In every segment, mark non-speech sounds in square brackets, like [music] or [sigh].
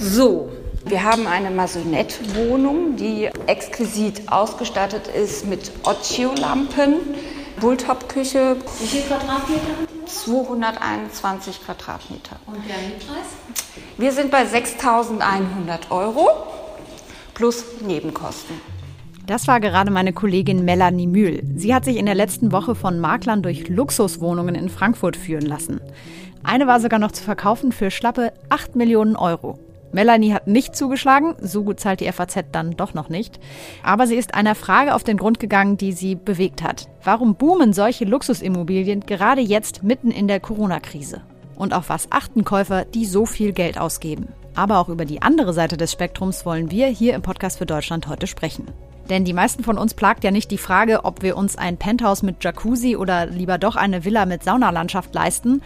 So, wir haben eine Masonette-Wohnung, die exquisit ausgestattet ist mit Occhio-Lampen, Bulltop-Küche. Wie viel Quadratmeter? 221 Quadratmeter. Und der Mietpreis? Wir sind bei 6.100 Euro plus Nebenkosten. Das war gerade meine Kollegin Melanie Mühl. Sie hat sich in der letzten Woche von Maklern durch Luxuswohnungen in Frankfurt führen lassen. Eine war sogar noch zu verkaufen für schlappe 8 Millionen Euro. Melanie hat nicht zugeschlagen, so gut zahlt die FAZ dann doch noch nicht. Aber sie ist einer Frage auf den Grund gegangen, die sie bewegt hat. Warum boomen solche Luxusimmobilien gerade jetzt mitten in der Corona-Krise? Und auf was achten Käufer, die so viel Geld ausgeben? Aber auch über die andere Seite des Spektrums wollen wir hier im Podcast für Deutschland heute sprechen. Denn die meisten von uns plagt ja nicht die Frage, ob wir uns ein Penthouse mit Jacuzzi oder lieber doch eine Villa mit Saunalandschaft leisten,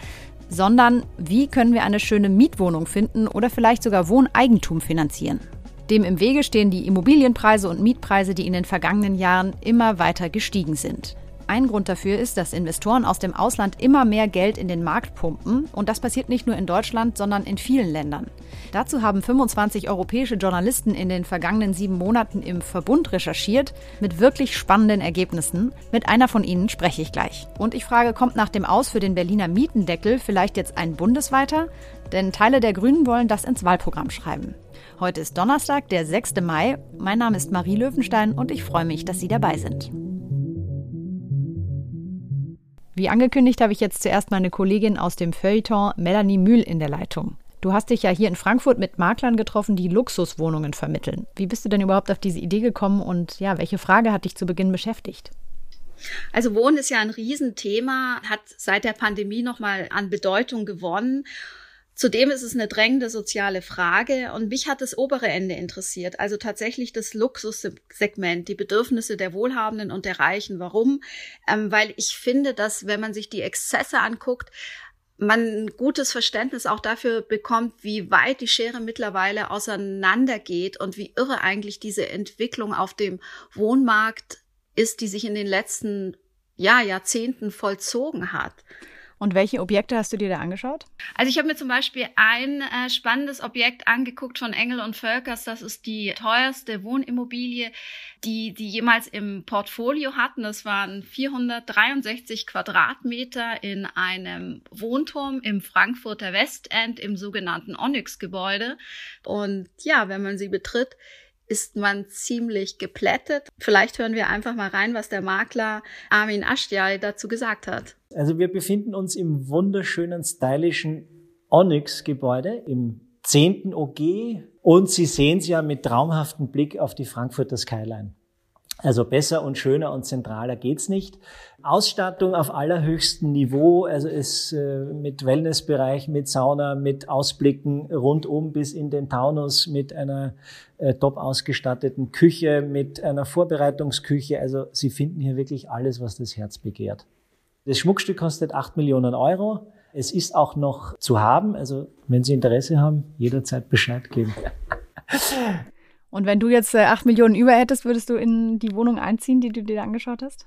sondern wie können wir eine schöne Mietwohnung finden oder vielleicht sogar Wohneigentum finanzieren. Dem im Wege stehen die Immobilienpreise und Mietpreise, die in den vergangenen Jahren immer weiter gestiegen sind. Ein Grund dafür ist, dass Investoren aus dem Ausland immer mehr Geld in den Markt pumpen und das passiert nicht nur in Deutschland, sondern in vielen Ländern. Dazu haben 25 europäische Journalisten in den vergangenen sieben Monaten im Verbund recherchiert mit wirklich spannenden Ergebnissen. Mit einer von ihnen spreche ich gleich. Und ich frage, kommt nach dem Aus für den Berliner Mietendeckel vielleicht jetzt ein bundesweiter? Denn Teile der Grünen wollen das ins Wahlprogramm schreiben. Heute ist Donnerstag, der 6. Mai. Mein Name ist Marie Löwenstein und ich freue mich, dass Sie dabei sind. Wie angekündigt habe ich jetzt zuerst meine Kollegin aus dem Feuilleton Melanie Mühl in der Leitung. Du hast dich ja hier in Frankfurt mit Maklern getroffen, die Luxuswohnungen vermitteln. Wie bist du denn überhaupt auf diese Idee gekommen und ja, welche Frage hat dich zu Beginn beschäftigt? Also Wohnen ist ja ein Riesenthema, hat seit der Pandemie nochmal an Bedeutung gewonnen. Zudem ist es eine drängende soziale Frage und mich hat das obere Ende interessiert, also tatsächlich das Luxussegment, die Bedürfnisse der Wohlhabenden und der Reichen. Warum? Ähm, weil ich finde, dass wenn man sich die Exzesse anguckt, man ein gutes Verständnis auch dafür bekommt, wie weit die Schere mittlerweile auseinandergeht und wie irre eigentlich diese Entwicklung auf dem Wohnmarkt ist, die sich in den letzten ja, Jahrzehnten vollzogen hat. Und welche Objekte hast du dir da angeschaut? Also ich habe mir zum Beispiel ein äh, spannendes Objekt angeguckt von Engel und Völkers. Das ist die teuerste Wohnimmobilie, die die jemals im Portfolio hatten. Das waren 463 Quadratmeter in einem Wohnturm im Frankfurter Westend im sogenannten Onyx-Gebäude. Und ja, wenn man sie betritt, ist man ziemlich geplättet. Vielleicht hören wir einfach mal rein, was der Makler Armin Ashtiai dazu gesagt hat. Also wir befinden uns im wunderschönen, stylischen Onyx-Gebäude im 10. OG und Sie sehen es ja mit traumhaftem Blick auf die Frankfurter Skyline. Also besser und schöner und zentraler geht's nicht. Ausstattung auf allerhöchstem Niveau, also ist äh, mit Wellnessbereich, mit Sauna, mit Ausblicken rundum bis in den Taunus, mit einer äh, top ausgestatteten Küche, mit einer Vorbereitungsküche. Also Sie finden hier wirklich alles, was das Herz begehrt. Das Schmuckstück kostet 8 Millionen Euro. Es ist auch noch zu haben. Also wenn Sie Interesse haben, jederzeit Bescheid geben. [laughs] Und wenn du jetzt äh, 8 Millionen über hättest, würdest du in die Wohnung einziehen, die du dir angeschaut hast?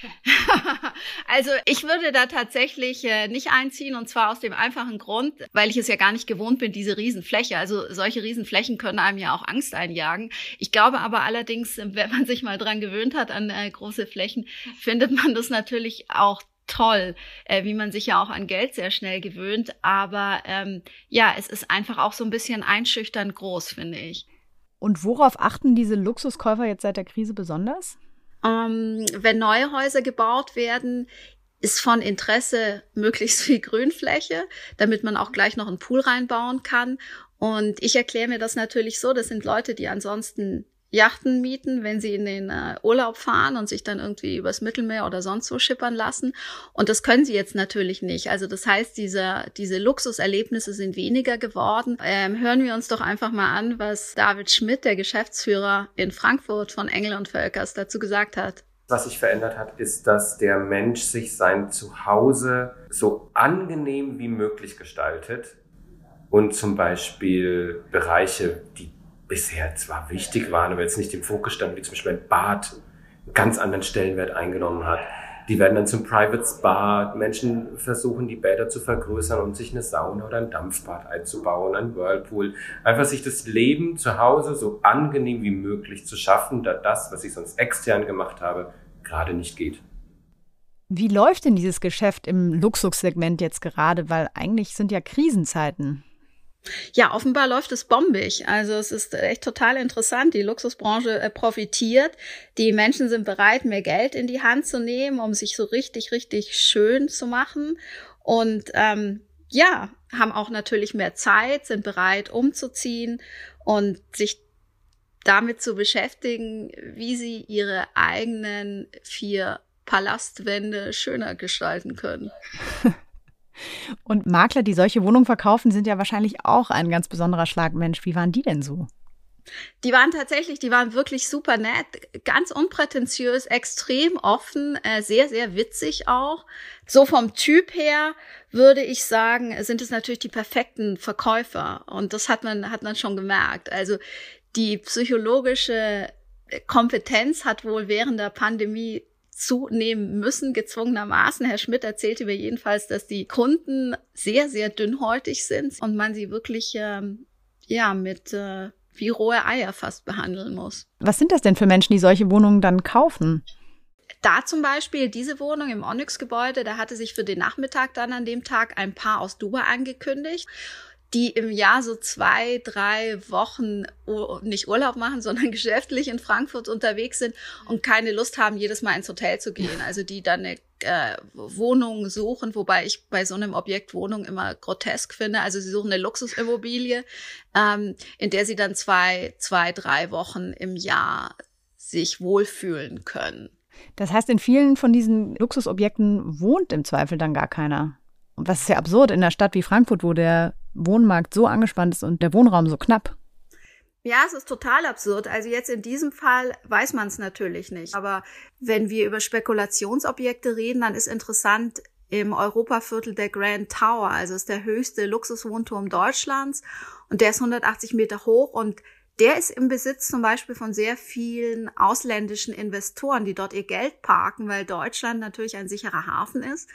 [laughs] also ich würde da tatsächlich äh, nicht einziehen und zwar aus dem einfachen Grund, weil ich es ja gar nicht gewohnt bin, diese Riesenfläche. Also solche Riesenflächen können einem ja auch Angst einjagen. Ich glaube aber allerdings, wenn man sich mal dran gewöhnt hat an äh, große Flächen, findet man das natürlich auch toll, äh, wie man sich ja auch an Geld sehr schnell gewöhnt. Aber ähm, ja, es ist einfach auch so ein bisschen einschüchternd groß, finde ich. Und worauf achten diese Luxuskäufer jetzt seit der Krise besonders? Ähm, wenn neue Häuser gebaut werden, ist von Interesse möglichst viel Grünfläche, damit man auch gleich noch einen Pool reinbauen kann. Und ich erkläre mir das natürlich so, das sind Leute, die ansonsten Yachten mieten, wenn sie in den äh, Urlaub fahren und sich dann irgendwie übers Mittelmeer oder sonst wo schippern lassen. Und das können sie jetzt natürlich nicht. Also das heißt, diese, diese Luxuserlebnisse sind weniger geworden. Ähm, hören wir uns doch einfach mal an, was David Schmidt, der Geschäftsführer in Frankfurt von Engel und Völkers, dazu gesagt hat. Was sich verändert hat, ist, dass der Mensch sich sein Zuhause so angenehm wie möglich gestaltet und zum Beispiel Bereiche, die bisher zwar wichtig waren, aber jetzt nicht im Fokus standen, wie zum Beispiel ein Bad, einen ganz anderen Stellenwert eingenommen hat, Die werden dann zum Private Spa. Menschen versuchen, die Bäder zu vergrößern und sich eine Sauna oder ein Dampfbad einzubauen, ein Whirlpool. Einfach sich das Leben zu Hause so angenehm wie möglich zu schaffen, da das, was ich sonst extern gemacht habe, gerade nicht geht. Wie läuft denn dieses Geschäft im Luxussegment jetzt gerade? Weil eigentlich sind ja Krisenzeiten. Ja, offenbar läuft es bombig. Also es ist echt total interessant. Die Luxusbranche äh, profitiert. Die Menschen sind bereit, mehr Geld in die Hand zu nehmen, um sich so richtig, richtig schön zu machen. Und ähm, ja, haben auch natürlich mehr Zeit, sind bereit umzuziehen und sich damit zu beschäftigen, wie sie ihre eigenen vier Palastwände schöner gestalten können. [laughs] Und Makler, die solche Wohnungen verkaufen, sind ja wahrscheinlich auch ein ganz besonderer Schlagmensch. Wie waren die denn so? Die waren tatsächlich, die waren wirklich super nett, ganz unprätentiös, extrem offen, äh, sehr, sehr witzig auch. So vom Typ her würde ich sagen, sind es natürlich die perfekten Verkäufer. Und das hat man, hat man schon gemerkt. Also die psychologische Kompetenz hat wohl während der Pandemie zunehmen müssen, gezwungenermaßen. Herr Schmidt erzählte mir jedenfalls, dass die Kunden sehr, sehr dünnhäutig sind und man sie wirklich ähm, ja mit äh, wie rohe Eier fast behandeln muss. Was sind das denn für Menschen, die solche Wohnungen dann kaufen? Da zum Beispiel diese Wohnung im Onyx-Gebäude, da hatte sich für den Nachmittag dann an dem Tag ein Paar aus Dubai angekündigt die im Jahr so zwei, drei Wochen nicht Urlaub machen, [laughs] sondern geschäftlich in Frankfurt unterwegs sind und keine Lust haben, jedes Mal ins Hotel zu gehen. Also die dann eine äh, Wohnung suchen, wobei ich bei so einem Objekt Wohnung immer grotesk finde. Also sie suchen eine Luxusimmobilie, ähm, in der sie dann zwei, zwei, drei Wochen im Jahr sich wohlfühlen können. Das heißt, in vielen von diesen Luxusobjekten wohnt im Zweifel dann gar keiner. Und was ist ja absurd in einer Stadt wie Frankfurt, wo der Wohnmarkt so angespannt ist und der Wohnraum so knapp. Ja, es ist total absurd. Also jetzt in diesem Fall weiß man es natürlich nicht. Aber wenn wir über Spekulationsobjekte reden, dann ist interessant, im Europaviertel der Grand Tower, also ist der höchste Luxuswohnturm Deutschlands und der ist 180 Meter hoch und der ist im Besitz zum Beispiel von sehr vielen ausländischen Investoren, die dort ihr Geld parken, weil Deutschland natürlich ein sicherer Hafen ist.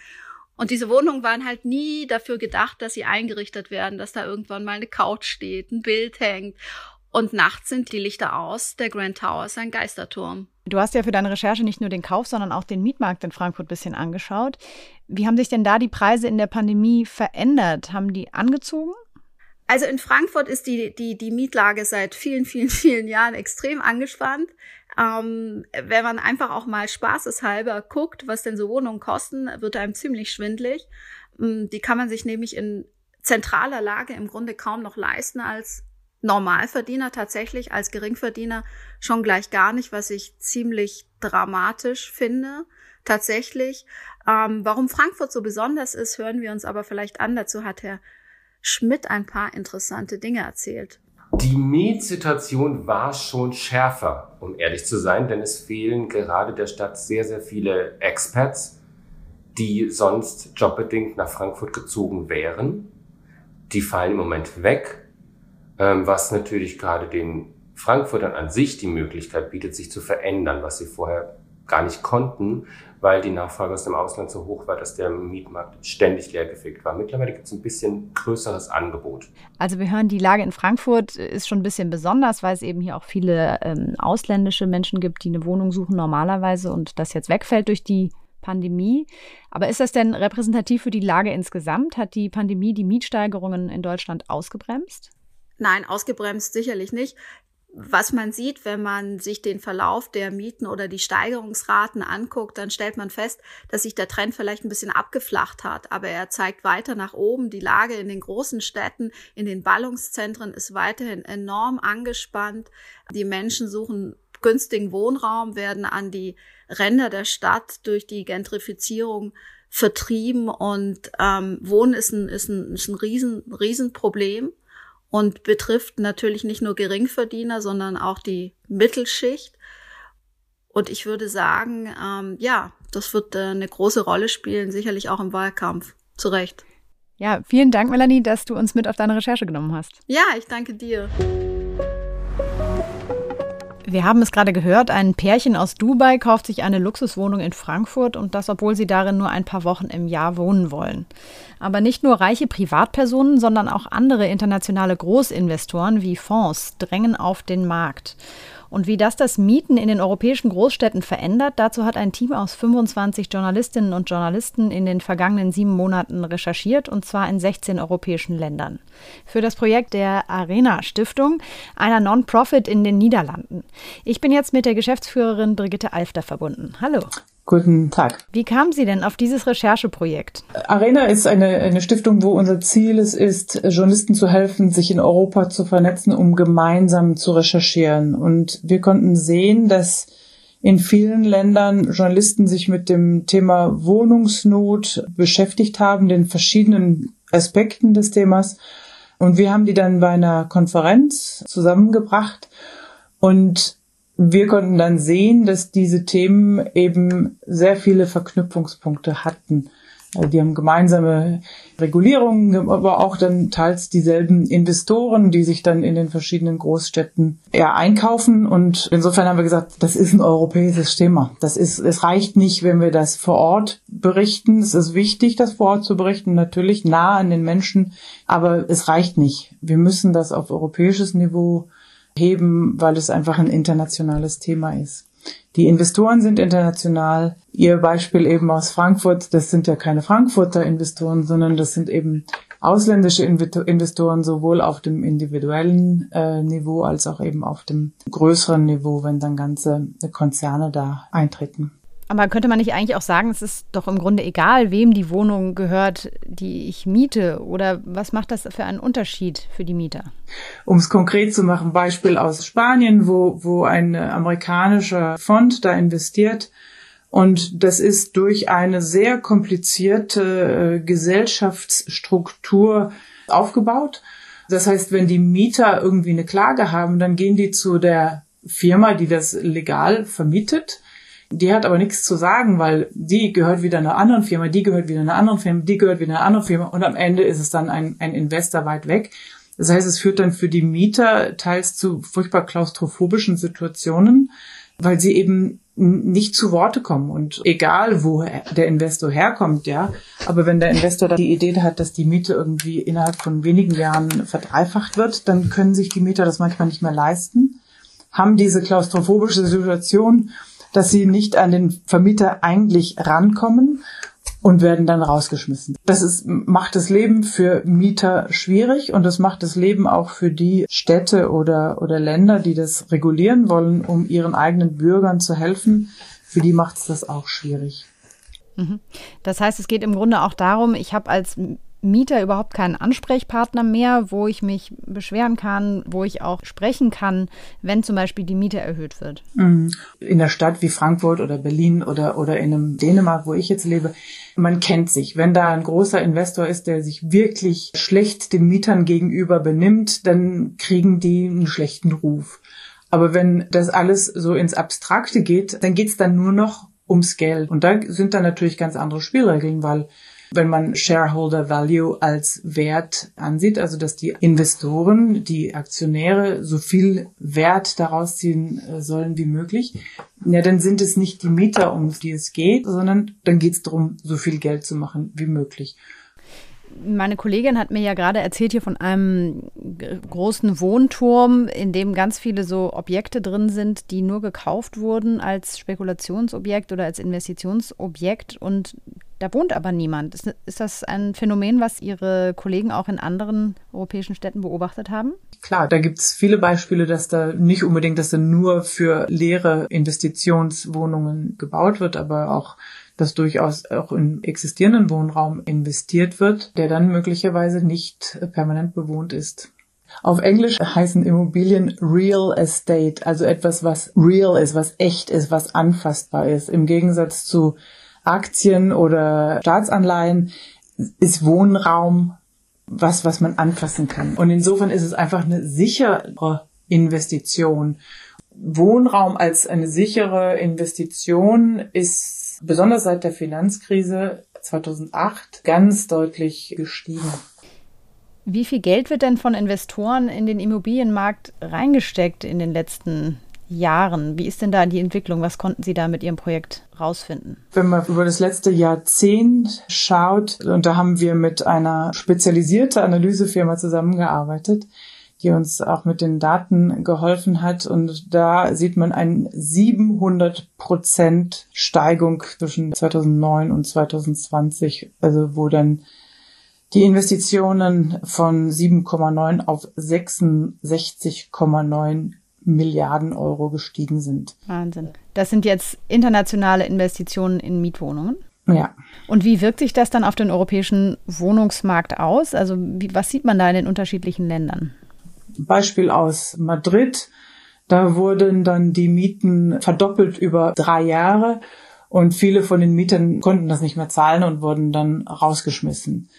Und diese Wohnungen waren halt nie dafür gedacht, dass sie eingerichtet werden, dass da irgendwann mal eine Couch steht, ein Bild hängt. Und nachts sind die Lichter aus. Der Grand Tower ist ein Geisterturm. Du hast ja für deine Recherche nicht nur den Kauf, sondern auch den Mietmarkt in Frankfurt ein bisschen angeschaut. Wie haben sich denn da die Preise in der Pandemie verändert? Haben die angezogen? Also in Frankfurt ist die, die, die Mietlage seit vielen, vielen, vielen Jahren extrem angespannt. Ähm, wenn man einfach auch mal spaßeshalber guckt, was denn so Wohnungen kosten, wird einem ziemlich schwindlig. Ähm, die kann man sich nämlich in zentraler Lage im Grunde kaum noch leisten als Normalverdiener tatsächlich, als Geringverdiener schon gleich gar nicht, was ich ziemlich dramatisch finde. Tatsächlich. Ähm, warum Frankfurt so besonders ist, hören wir uns aber vielleicht an. Dazu hat Herr Schmidt ein paar interessante Dinge erzählt. Die Mietsituation war schon schärfer, um ehrlich zu sein, denn es fehlen gerade der Stadt sehr, sehr viele Expats, die sonst jobbedingt nach Frankfurt gezogen wären. Die fallen im Moment weg, ähm, was natürlich gerade den Frankfurtern an sich die Möglichkeit bietet, sich zu verändern, was sie vorher gar nicht konnten, weil die Nachfrage aus dem Ausland so hoch war, dass der Mietmarkt ständig leergefegt war. Mittlerweile gibt es ein bisschen größeres Angebot. Also wir hören, die Lage in Frankfurt ist schon ein bisschen besonders, weil es eben hier auch viele ähm, ausländische Menschen gibt, die eine Wohnung suchen normalerweise und das jetzt wegfällt durch die Pandemie. Aber ist das denn repräsentativ für die Lage insgesamt? Hat die Pandemie die Mietsteigerungen in Deutschland ausgebremst? Nein, ausgebremst sicherlich nicht was man sieht, wenn man sich den Verlauf der Mieten oder die Steigerungsraten anguckt, dann stellt man fest, dass sich der Trend vielleicht ein bisschen abgeflacht hat, aber er zeigt weiter nach oben. Die Lage in den großen Städten, in den Ballungszentren ist weiterhin enorm angespannt. Die Menschen suchen günstigen Wohnraum, werden an die Ränder der Stadt durch die Gentrifizierung vertrieben und ähm, Wohnen ist ein, ist ein, ist ein riesen, Riesenproblem und betrifft natürlich nicht nur Geringverdiener, sondern auch die Mittelschicht. Und ich würde sagen, ähm, ja, das wird äh, eine große Rolle spielen, sicherlich auch im Wahlkampf. Zu Recht. Ja, vielen Dank, Melanie, dass du uns mit auf deine Recherche genommen hast. Ja, ich danke dir. Wir haben es gerade gehört, ein Pärchen aus Dubai kauft sich eine Luxuswohnung in Frankfurt und das, obwohl sie darin nur ein paar Wochen im Jahr wohnen wollen. Aber nicht nur reiche Privatpersonen, sondern auch andere internationale Großinvestoren wie Fonds drängen auf den Markt. Und wie das das Mieten in den europäischen Großstädten verändert, dazu hat ein Team aus 25 Journalistinnen und Journalisten in den vergangenen sieben Monaten recherchiert, und zwar in 16 europäischen Ländern. Für das Projekt der Arena Stiftung, einer Non-Profit in den Niederlanden. Ich bin jetzt mit der Geschäftsführerin Brigitte Alfter verbunden. Hallo. Guten Tag. Wie kamen Sie denn auf dieses Rechercheprojekt? Arena ist eine, eine Stiftung, wo unser Ziel es ist, Journalisten zu helfen, sich in Europa zu vernetzen, um gemeinsam zu recherchieren. Und wir konnten sehen, dass in vielen Ländern Journalisten sich mit dem Thema Wohnungsnot beschäftigt haben, den verschiedenen Aspekten des Themas. Und wir haben die dann bei einer Konferenz zusammengebracht und wir konnten dann sehen, dass diese Themen eben sehr viele Verknüpfungspunkte hatten. Also die haben gemeinsame Regulierungen, aber auch dann teils dieselben Investoren, die sich dann in den verschiedenen Großstädten eher einkaufen. Und insofern haben wir gesagt, das ist ein europäisches Thema. Das ist, es reicht nicht, wenn wir das vor Ort berichten. Es ist wichtig, das vor Ort zu berichten, natürlich nah an den Menschen, aber es reicht nicht. Wir müssen das auf europäisches Niveau heben, weil es einfach ein internationales Thema ist. Die Investoren sind international. Ihr Beispiel eben aus Frankfurt, das sind ja keine Frankfurter Investoren, sondern das sind eben ausländische Investoren sowohl auf dem individuellen äh, Niveau als auch eben auf dem größeren Niveau, wenn dann ganze Konzerne da eintreten. Aber könnte man nicht eigentlich auch sagen, es ist doch im Grunde egal, wem die Wohnung gehört, die ich miete? Oder was macht das für einen Unterschied für die Mieter? Um es konkret zu machen, Beispiel aus Spanien, wo, wo ein amerikanischer Fond da investiert. Und das ist durch eine sehr komplizierte äh, Gesellschaftsstruktur aufgebaut. Das heißt, wenn die Mieter irgendwie eine Klage haben, dann gehen die zu der Firma, die das legal vermietet die hat aber nichts zu sagen, weil die gehört wieder einer anderen Firma, die gehört wieder einer anderen Firma, die gehört wieder einer anderen Firma und am Ende ist es dann ein, ein Investor weit weg. Das heißt, es führt dann für die Mieter teils zu furchtbar klaustrophobischen Situationen, weil sie eben nicht zu Worte kommen. Und egal, wo der Investor herkommt, ja, aber wenn der Investor da die Idee hat, dass die Miete irgendwie innerhalb von wenigen Jahren verdreifacht wird, dann können sich die Mieter das manchmal nicht mehr leisten, haben diese klaustrophobische Situation dass sie nicht an den Vermieter eigentlich rankommen und werden dann rausgeschmissen. Das ist, macht das Leben für Mieter schwierig und das macht das Leben auch für die Städte oder, oder Länder, die das regulieren wollen, um ihren eigenen Bürgern zu helfen. Für die macht es das auch schwierig. Mhm. Das heißt, es geht im Grunde auch darum, ich habe als Mieter überhaupt keinen Ansprechpartner mehr, wo ich mich beschweren kann, wo ich auch sprechen kann, wenn zum Beispiel die Miete erhöht wird. Mhm. In der Stadt wie Frankfurt oder Berlin oder, oder in einem Dänemark, wo ich jetzt lebe, man kennt sich. Wenn da ein großer Investor ist, der sich wirklich schlecht den Mietern gegenüber benimmt, dann kriegen die einen schlechten Ruf. Aber wenn das alles so ins Abstrakte geht, dann geht's dann nur noch ums Geld. Und da sind dann natürlich ganz andere Spielregeln, weil wenn man Shareholder Value als Wert ansieht, also dass die Investoren, die Aktionäre so viel Wert daraus ziehen äh, sollen wie möglich, ja, dann sind es nicht die Mieter, um die es geht, sondern dann geht es darum, so viel Geld zu machen wie möglich. Meine Kollegin hat mir ja gerade erzählt hier von einem großen Wohnturm, in dem ganz viele so Objekte drin sind, die nur gekauft wurden als Spekulationsobjekt oder als Investitionsobjekt. Und da wohnt aber niemand. Ist, ist das ein Phänomen, was Ihre Kollegen auch in anderen europäischen Städten beobachtet haben? Klar, da gibt es viele Beispiele, dass da nicht unbedingt, dass da nur für leere Investitionswohnungen gebaut wird, aber auch dass durchaus auch in existierenden Wohnraum investiert wird, der dann möglicherweise nicht permanent bewohnt ist. Auf Englisch heißen Immobilien Real Estate, also etwas, was real ist, was echt ist, was anfassbar ist. Im Gegensatz zu Aktien oder Staatsanleihen ist Wohnraum was, was man anfassen kann. Und insofern ist es einfach eine sichere Investition. Wohnraum als eine sichere Investition ist besonders seit der Finanzkrise 2008 ganz deutlich gestiegen. Wie viel Geld wird denn von Investoren in den Immobilienmarkt reingesteckt in den letzten Jahren. Wie ist denn da die Entwicklung? Was konnten Sie da mit Ihrem Projekt rausfinden? Wenn man über das letzte Jahrzehnt schaut, und da haben wir mit einer spezialisierten Analysefirma zusammengearbeitet, die uns auch mit den Daten geholfen hat. Und da sieht man eine 700 Prozent Steigung zwischen 2009 und 2020, also wo dann die Investitionen von 7,9 auf 66,9 Milliarden Euro gestiegen sind. Wahnsinn. Das sind jetzt internationale Investitionen in Mietwohnungen? Ja. Und wie wirkt sich das dann auf den europäischen Wohnungsmarkt aus? Also wie, was sieht man da in den unterschiedlichen Ländern? Beispiel aus Madrid. Da wurden dann die Mieten verdoppelt über drei Jahre und viele von den Mietern konnten das nicht mehr zahlen und wurden dann rausgeschmissen.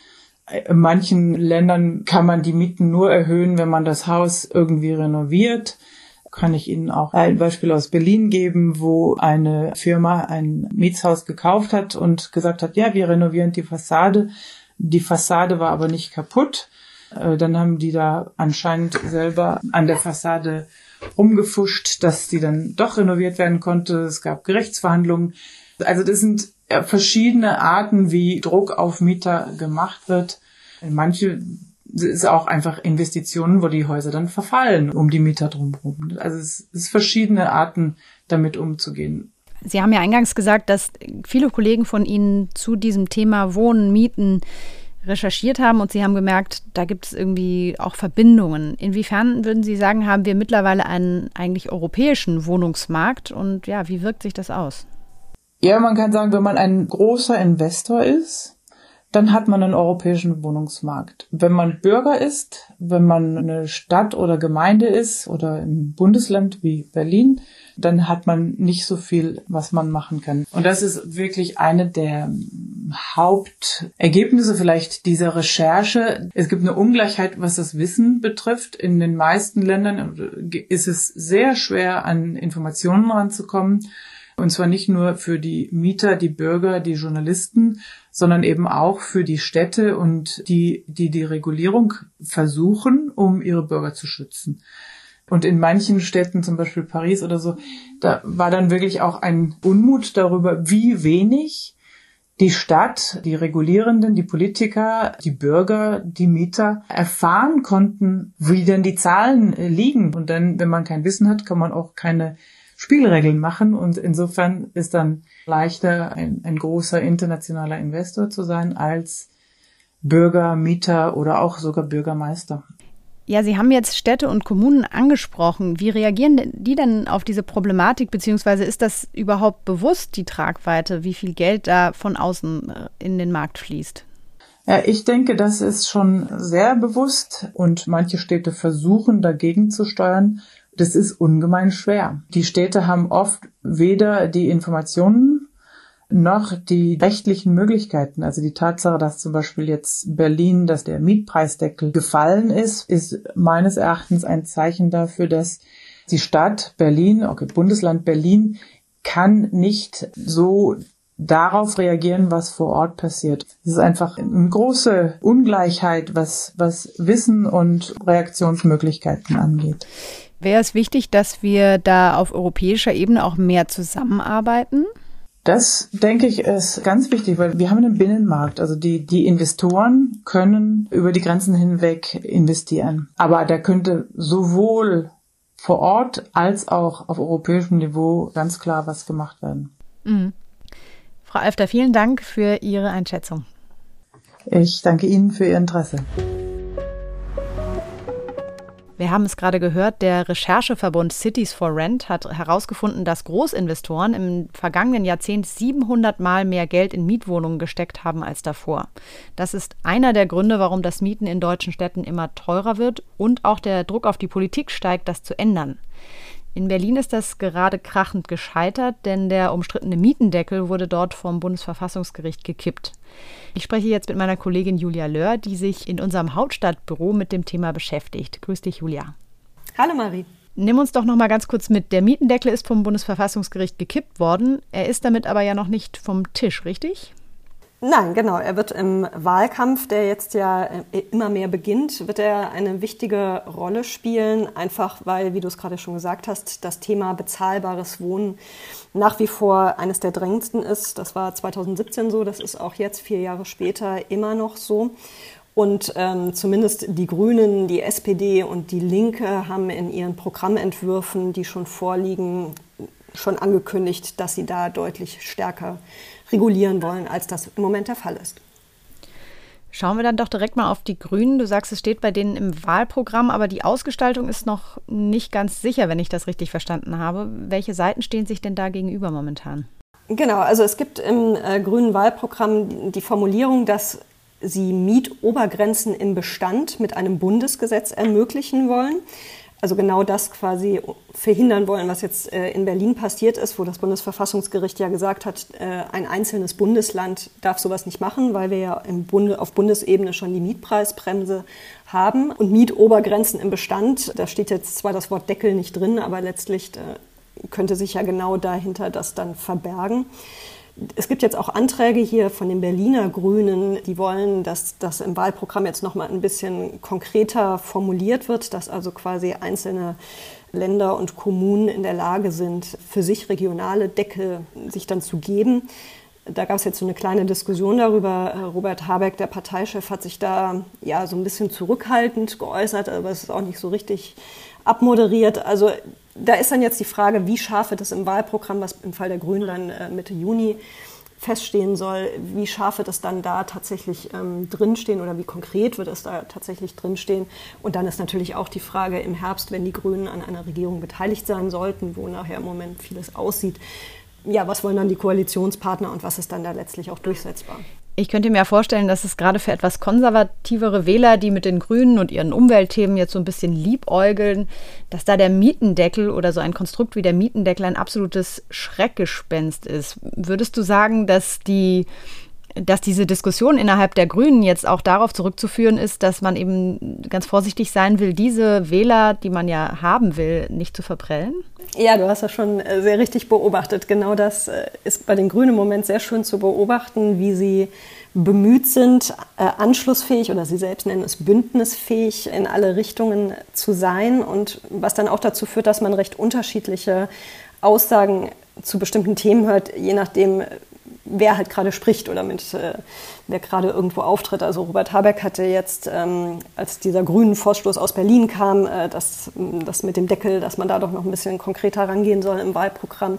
In manchen Ländern kann man die Mieten nur erhöhen, wenn man das Haus irgendwie renoviert. Kann ich Ihnen auch ein Beispiel aus Berlin geben, wo eine Firma ein Mietshaus gekauft hat und gesagt hat, ja, wir renovieren die Fassade. Die Fassade war aber nicht kaputt. Äh, dann haben die da anscheinend selber an der Fassade rumgefuscht, dass die dann doch renoviert werden konnte. Es gab Gerichtsverhandlungen. Also das sind äh, verschiedene Arten, wie Druck auf Mieter gemacht wird. Manche ist auch einfach Investitionen, wo die Häuser dann verfallen, um die Mieter drumherum. Also es ist verschiedene Arten, damit umzugehen. Sie haben ja eingangs gesagt, dass viele Kollegen von Ihnen zu diesem Thema Wohnen, Mieten recherchiert haben und Sie haben gemerkt, da gibt es irgendwie auch Verbindungen. Inwiefern würden Sie sagen, haben wir mittlerweile einen eigentlich europäischen Wohnungsmarkt und ja, wie wirkt sich das aus? Ja, man kann sagen, wenn man ein großer Investor ist, dann hat man einen europäischen Wohnungsmarkt. Wenn man Bürger ist, wenn man eine Stadt oder Gemeinde ist oder im Bundesland wie Berlin, dann hat man nicht so viel, was man machen kann. Und das ist wirklich eine der Hauptergebnisse vielleicht dieser Recherche. Es gibt eine Ungleichheit, was das Wissen betrifft. In den meisten Ländern ist es sehr schwer, an Informationen ranzukommen. Und zwar nicht nur für die Mieter, die Bürger, die Journalisten, sondern eben auch für die Städte und die, die die Regulierung versuchen, um ihre Bürger zu schützen. Und in manchen Städten, zum Beispiel Paris oder so, da war dann wirklich auch ein Unmut darüber, wie wenig die Stadt, die Regulierenden, die Politiker, die Bürger, die Mieter erfahren konnten, wie denn die Zahlen liegen. Und dann, wenn man kein Wissen hat, kann man auch keine Spielregeln machen. Und insofern ist dann leichter, ein, ein großer internationaler Investor zu sein als Bürger, Mieter oder auch sogar Bürgermeister. Ja, Sie haben jetzt Städte und Kommunen angesprochen. Wie reagieren die denn auf diese Problematik, beziehungsweise ist das überhaupt bewusst, die Tragweite, wie viel Geld da von außen äh, in den Markt fließt? Ja, ich denke, das ist schon sehr bewusst und manche Städte versuchen dagegen zu steuern das ist ungemein schwer. Die Städte haben oft weder die Informationen noch die rechtlichen Möglichkeiten. Also die Tatsache, dass zum Beispiel jetzt Berlin, dass der Mietpreisdeckel gefallen ist, ist meines Erachtens ein Zeichen dafür, dass die Stadt Berlin, okay, Bundesland Berlin, kann nicht so darauf reagieren, was vor Ort passiert. Es ist einfach eine große Ungleichheit, was, was Wissen und Reaktionsmöglichkeiten angeht. Wäre es wichtig, dass wir da auf europäischer Ebene auch mehr zusammenarbeiten? Das denke ich ist ganz wichtig, weil wir haben einen Binnenmarkt. Also die, die Investoren können über die Grenzen hinweg investieren. Aber da könnte sowohl vor Ort als auch auf europäischem Niveau ganz klar was gemacht werden. Mhm. Frau Alfter, vielen Dank für Ihre Einschätzung. Ich danke Ihnen für Ihr Interesse. Wir haben es gerade gehört, der Rechercheverbund Cities for Rent hat herausgefunden, dass Großinvestoren im vergangenen Jahrzehnt 700 Mal mehr Geld in Mietwohnungen gesteckt haben als davor. Das ist einer der Gründe, warum das Mieten in deutschen Städten immer teurer wird und auch der Druck auf die Politik steigt, das zu ändern. In Berlin ist das gerade krachend gescheitert, denn der umstrittene Mietendeckel wurde dort vom Bundesverfassungsgericht gekippt. Ich spreche jetzt mit meiner Kollegin Julia Löhr, die sich in unserem Hauptstadtbüro mit dem Thema beschäftigt. Grüß dich, Julia. Hallo Marie. Nimm uns doch noch mal ganz kurz mit. Der Mietendeckel ist vom Bundesverfassungsgericht gekippt worden. Er ist damit aber ja noch nicht vom Tisch, richtig? Nein, genau. Er wird im Wahlkampf, der jetzt ja äh, immer mehr beginnt, wird er eine wichtige Rolle spielen, einfach weil, wie du es gerade schon gesagt hast, das Thema bezahlbares Wohnen nach wie vor eines der drängendsten ist. Das war 2017 so, das ist auch jetzt vier Jahre später immer noch so. Und ähm, zumindest die Grünen, die SPD und die Linke haben in ihren Programmentwürfen, die schon vorliegen, schon angekündigt, dass sie da deutlich stärker regulieren wollen, als das im Moment der Fall ist. Schauen wir dann doch direkt mal auf die Grünen. Du sagst, es steht bei denen im Wahlprogramm, aber die Ausgestaltung ist noch nicht ganz sicher, wenn ich das richtig verstanden habe. Welche Seiten stehen sich denn da gegenüber momentan? Genau, also es gibt im äh, grünen Wahlprogramm die Formulierung, dass sie Mietobergrenzen im Bestand mit einem Bundesgesetz ermöglichen wollen also genau das quasi verhindern wollen, was jetzt äh, in Berlin passiert ist, wo das Bundesverfassungsgericht ja gesagt hat, äh, ein einzelnes Bundesland darf sowas nicht machen, weil wir ja Bunde, auf Bundesebene schon die Mietpreisbremse haben und Mietobergrenzen im Bestand. Da steht jetzt zwar das Wort Deckel nicht drin, aber letztlich äh, könnte sich ja genau dahinter das dann verbergen. Es gibt jetzt auch Anträge hier von den Berliner Grünen, die wollen, dass das im Wahlprogramm jetzt noch mal ein bisschen konkreter formuliert wird, dass also quasi einzelne Länder und Kommunen in der Lage sind, für sich regionale Deckel sich dann zu geben. Da gab es jetzt so eine kleine Diskussion darüber. Robert Habeck, der Parteichef, hat sich da ja so ein bisschen zurückhaltend geäußert, aber es ist auch nicht so richtig abmoderiert. Also da ist dann jetzt die Frage, wie scharf wird es im Wahlprogramm, was im Fall der Grünen dann äh, Mitte Juni feststehen soll, wie scharf wird es dann da tatsächlich ähm, drinstehen oder wie konkret wird es da tatsächlich drinstehen. Und dann ist natürlich auch die Frage im Herbst, wenn die Grünen an einer Regierung beteiligt sein sollten, wo nachher im Moment vieles aussieht, ja, was wollen dann die Koalitionspartner und was ist dann da letztlich auch durchsetzbar? Ich könnte mir vorstellen, dass es gerade für etwas konservativere Wähler, die mit den Grünen und ihren Umweltthemen jetzt so ein bisschen liebäugeln, dass da der Mietendeckel oder so ein Konstrukt wie der Mietendeckel ein absolutes Schreckgespenst ist. Würdest du sagen, dass die dass diese Diskussion innerhalb der Grünen jetzt auch darauf zurückzuführen ist, dass man eben ganz vorsichtig sein will, diese Wähler, die man ja haben will, nicht zu verprellen? Ja, du hast das schon äh, sehr richtig beobachtet. Genau das äh, ist bei den Grünen im Moment sehr schön zu beobachten, wie sie bemüht sind, äh, anschlussfähig oder sie selbst nennen es bündnisfähig in alle Richtungen zu sein und was dann auch dazu führt, dass man recht unterschiedliche Aussagen zu bestimmten Themen hört, je nachdem, wer halt gerade spricht oder mit äh, wer gerade irgendwo auftritt. Also Robert Habeck hatte jetzt, ähm, als dieser grünen Vorstoß aus Berlin kam, äh, das, das mit dem Deckel, dass man da doch noch ein bisschen konkreter rangehen soll im Wahlprogramm,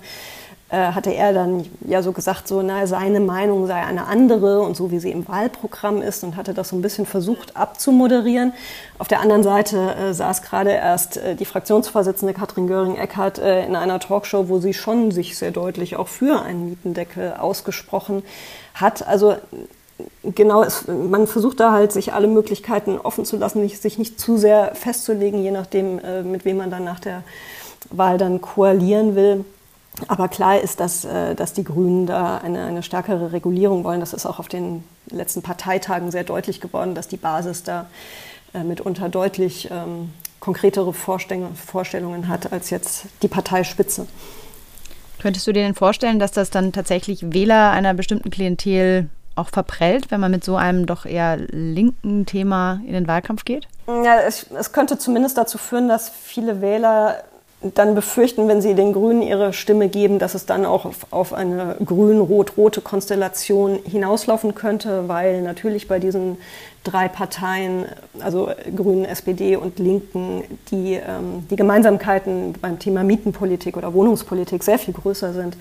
hatte er dann ja so gesagt, so na, seine Meinung sei eine andere und so wie sie im Wahlprogramm ist und hatte das so ein bisschen versucht abzumoderieren. Auf der anderen Seite äh, saß gerade erst äh, die Fraktionsvorsitzende Katrin Göring-Eckardt äh, in einer Talkshow, wo sie schon sich sehr deutlich auch für einen Mietendeckel ausgesprochen hat. Also genau, es, man versucht da halt, sich alle Möglichkeiten offen zu lassen, nicht, sich nicht zu sehr festzulegen, je nachdem, äh, mit wem man dann nach der Wahl dann koalieren will. Aber klar ist, dass, äh, dass die Grünen da eine, eine stärkere Regulierung wollen. Das ist auch auf den letzten Parteitagen sehr deutlich geworden, dass die Basis da äh, mitunter deutlich ähm, konkretere Vorstellungen hat als jetzt die Parteispitze. Könntest du dir denn vorstellen, dass das dann tatsächlich Wähler einer bestimmten Klientel auch verprellt, wenn man mit so einem doch eher linken Thema in den Wahlkampf geht? Ja, es, es könnte zumindest dazu führen, dass viele Wähler dann befürchten, wenn sie den Grünen ihre Stimme geben, dass es dann auch auf, auf eine grün-rot-rote Konstellation hinauslaufen könnte, weil natürlich bei diesen drei Parteien, also Grünen, SPD und Linken, die, ähm, die Gemeinsamkeiten beim Thema Mietenpolitik oder Wohnungspolitik sehr viel größer sind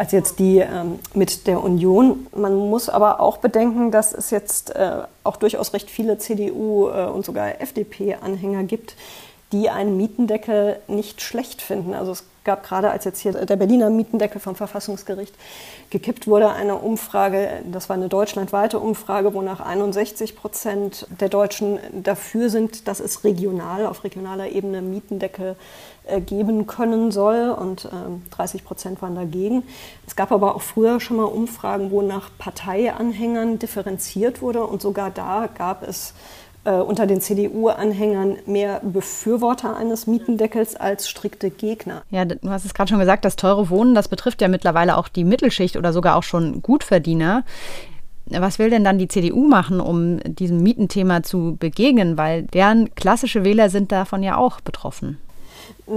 als jetzt die ähm, mit der Union. Man muss aber auch bedenken, dass es jetzt äh, auch durchaus recht viele CDU äh, und sogar FDP-Anhänger gibt, die einen Mietendeckel nicht schlecht finden. Also es gab gerade, als jetzt hier der Berliner Mietendeckel vom Verfassungsgericht gekippt wurde, eine Umfrage, das war eine deutschlandweite Umfrage, wonach 61 Prozent der Deutschen dafür sind, dass es regional, auf regionaler Ebene Mietendeckel äh, geben können soll und 30 ähm, Prozent waren dagegen. Es gab aber auch früher schon mal Umfragen, wo nach Parteianhängern differenziert wurde und sogar da gab es äh, unter den CDU-Anhängern mehr Befürworter eines Mietendeckels als strikte Gegner. Ja, du hast es gerade schon gesagt, das teure Wohnen, das betrifft ja mittlerweile auch die Mittelschicht oder sogar auch schon Gutverdiener. Was will denn dann die CDU machen, um diesem Mietenthema zu begegnen? Weil deren klassische Wähler sind davon ja auch betroffen.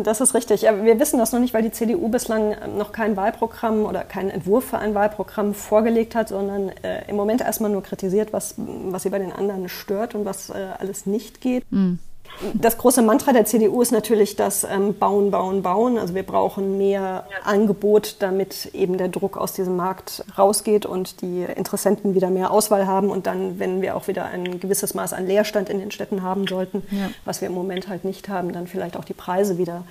Das ist richtig. Wir wissen das noch nicht, weil die CDU bislang noch kein Wahlprogramm oder keinen Entwurf für ein Wahlprogramm vorgelegt hat, sondern äh, im Moment erstmal nur kritisiert, was, was sie bei den anderen stört und was äh, alles nicht geht. Mhm. Das große Mantra der CDU ist natürlich das ähm, Bauen, Bauen, Bauen. Also wir brauchen mehr Angebot, damit eben der Druck aus diesem Markt rausgeht und die Interessenten wieder mehr Auswahl haben. Und dann, wenn wir auch wieder ein gewisses Maß an Leerstand in den Städten haben sollten, ja. was wir im Moment halt nicht haben, dann vielleicht auch die Preise wieder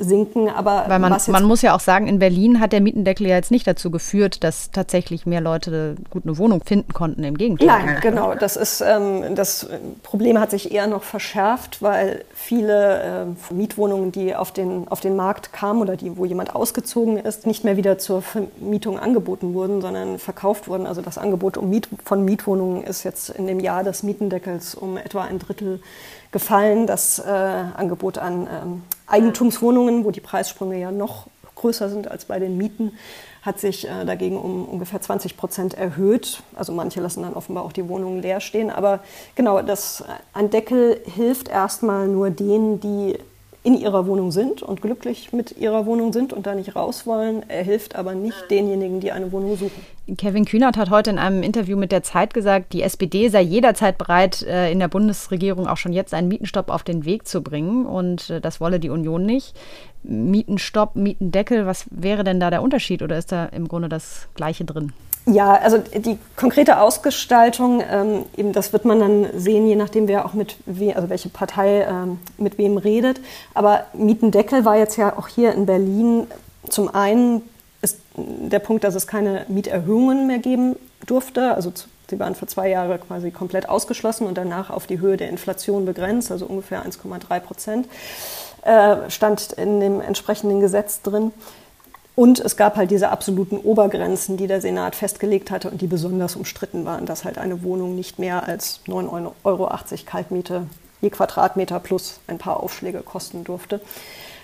sinken. Aber Weil man, man muss ja auch sagen, in Berlin hat der Mietendeckel ja jetzt nicht dazu geführt, dass tatsächlich mehr Leute gut eine Wohnung finden konnten. Im Gegenteil. Nein, genau. Das, ist, ähm, das Problem hat sich eher noch verschärft, weil viele äh, Mietwohnungen, die auf den, auf den Markt kamen oder die, wo jemand ausgezogen ist, nicht mehr wieder zur Vermietung angeboten wurden, sondern verkauft wurden. Also das Angebot um Miet, von Mietwohnungen ist jetzt in dem Jahr des Mietendeckels um etwa ein Drittel gefallen. Das äh, Angebot an ähm, Eigentumswohnungen, wo die Preissprünge ja noch größer sind als bei den Mieten, hat sich äh, dagegen um ungefähr 20 Prozent erhöht. Also manche lassen dann offenbar auch die Wohnungen leer stehen. Aber genau, das, ein Deckel hilft erstmal nur denen, die in ihrer Wohnung sind und glücklich mit ihrer Wohnung sind und da nicht raus wollen. Er hilft aber nicht denjenigen, die eine Wohnung suchen. Kevin Kühnert hat heute in einem Interview mit der Zeit gesagt, die SPD sei jederzeit bereit, äh, in der Bundesregierung auch schon jetzt einen Mietenstopp auf den Weg zu bringen. Und äh, das wolle die Union nicht. Mietenstopp, Mietendeckel, was wäre denn da der Unterschied oder ist da im Grunde das Gleiche drin? Ja, also die konkrete Ausgestaltung, ähm, eben das wird man dann sehen, je nachdem wer auch mit we also welche Partei ähm, mit wem redet. Aber Mietendeckel war jetzt ja auch hier in Berlin zum einen ist der Punkt, dass es keine Mieterhöhungen mehr geben durfte. Also sie waren für zwei Jahre quasi komplett ausgeschlossen und danach auf die Höhe der Inflation begrenzt, also ungefähr 1,3 Prozent, äh, stand in dem entsprechenden Gesetz drin. Und es gab halt diese absoluten Obergrenzen, die der Senat festgelegt hatte und die besonders umstritten waren, dass halt eine Wohnung nicht mehr als 9,80 Euro Kaltmiete je Quadratmeter plus ein paar Aufschläge kosten durfte.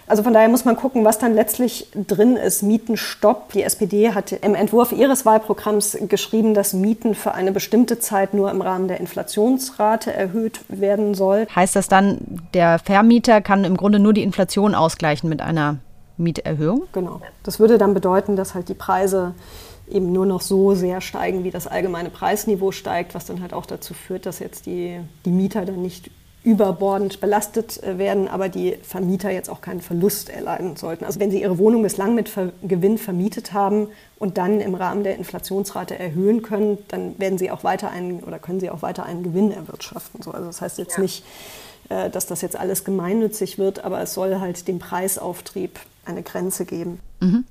Also von daher muss man gucken, was dann letztlich drin ist. Mietenstopp. Die SPD hat im Entwurf ihres Wahlprogramms geschrieben, dass Mieten für eine bestimmte Zeit nur im Rahmen der Inflationsrate erhöht werden soll. Heißt das dann, der Vermieter kann im Grunde nur die Inflation ausgleichen mit einer Mieterhöhung? Genau. Das würde dann bedeuten, dass halt die Preise eben nur noch so sehr steigen, wie das allgemeine Preisniveau steigt, was dann halt auch dazu führt, dass jetzt die, die Mieter dann nicht überbordend belastet äh, werden, aber die Vermieter jetzt auch keinen Verlust erleiden sollten. Also wenn sie ihre Wohnung bislang mit Gewinn vermietet haben und dann im Rahmen der Inflationsrate erhöhen können, dann werden sie auch weiter einen oder können sie auch weiter einen Gewinn erwirtschaften. also das heißt jetzt ja. nicht, äh, dass das jetzt alles gemeinnützig wird, aber es soll halt dem Preisauftrieb eine Grenze geben. Mhm.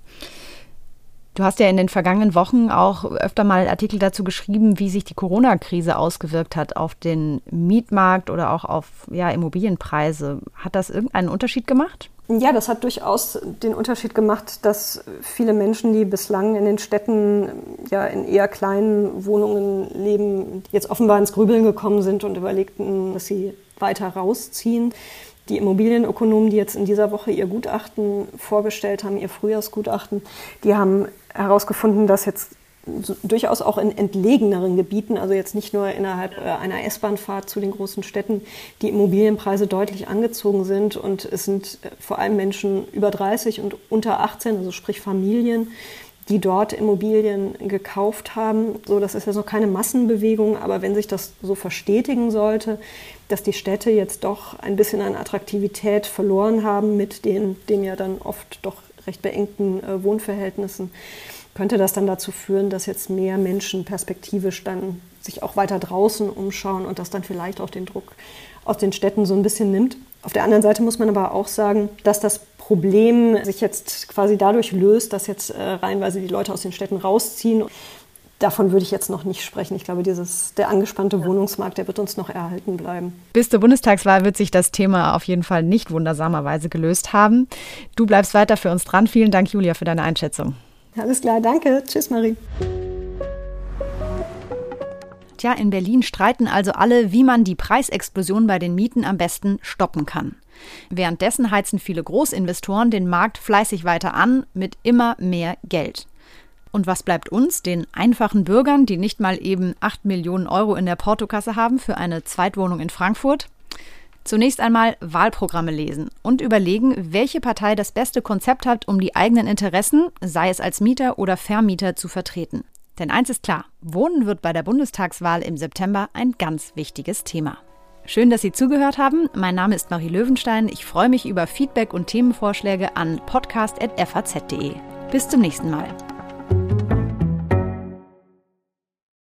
Du hast ja in den vergangenen Wochen auch öfter mal Artikel dazu geschrieben, wie sich die Corona-Krise ausgewirkt hat auf den Mietmarkt oder auch auf ja, Immobilienpreise. Hat das irgendeinen Unterschied gemacht? Ja, das hat durchaus den Unterschied gemacht, dass viele Menschen, die bislang in den Städten ja in eher kleinen Wohnungen leben, jetzt offenbar ins Grübeln gekommen sind und überlegten, dass sie weiter rausziehen. Die Immobilienökonomen, die jetzt in dieser Woche ihr Gutachten vorgestellt haben, ihr Frühjahrsgutachten, die haben herausgefunden, dass jetzt durchaus auch in entlegeneren Gebieten, also jetzt nicht nur innerhalb äh, einer S-Bahn-Fahrt zu den großen Städten, die Immobilienpreise deutlich angezogen sind. Und es sind äh, vor allem Menschen über 30 und unter 18, also sprich Familien, die dort Immobilien gekauft haben. So, das ist ja noch keine Massenbewegung, aber wenn sich das so verstetigen sollte, dass die Städte jetzt doch ein bisschen an Attraktivität verloren haben mit den, den ja dann oft doch recht beengten äh, Wohnverhältnissen, könnte das dann dazu führen, dass jetzt mehr Menschen perspektivisch dann sich auch weiter draußen umschauen und das dann vielleicht auch den Druck aus den Städten so ein bisschen nimmt. Auf der anderen Seite muss man aber auch sagen, dass das Problem sich jetzt quasi dadurch löst, dass jetzt äh, reihenweise die Leute aus den Städten rausziehen. Davon würde ich jetzt noch nicht sprechen. Ich glaube, dieses, der angespannte Wohnungsmarkt, der wird uns noch erhalten bleiben. Bis zur Bundestagswahl wird sich das Thema auf jeden Fall nicht wundersamerweise gelöst haben. Du bleibst weiter für uns dran. Vielen Dank, Julia, für deine Einschätzung. Alles klar, danke. Tschüss, Marie. Tja, in Berlin streiten also alle, wie man die Preisexplosion bei den Mieten am besten stoppen kann. Währenddessen heizen viele Großinvestoren den Markt fleißig weiter an mit immer mehr Geld. Und was bleibt uns, den einfachen Bürgern, die nicht mal eben 8 Millionen Euro in der Portokasse haben für eine Zweitwohnung in Frankfurt? Zunächst einmal Wahlprogramme lesen und überlegen, welche Partei das beste Konzept hat, um die eigenen Interessen, sei es als Mieter oder Vermieter, zu vertreten. Denn eins ist klar, Wohnen wird bei der Bundestagswahl im September ein ganz wichtiges Thema. Schön, dass Sie zugehört haben. Mein Name ist Marie Löwenstein. Ich freue mich über Feedback und Themenvorschläge an podcast.faz.de. Bis zum nächsten Mal.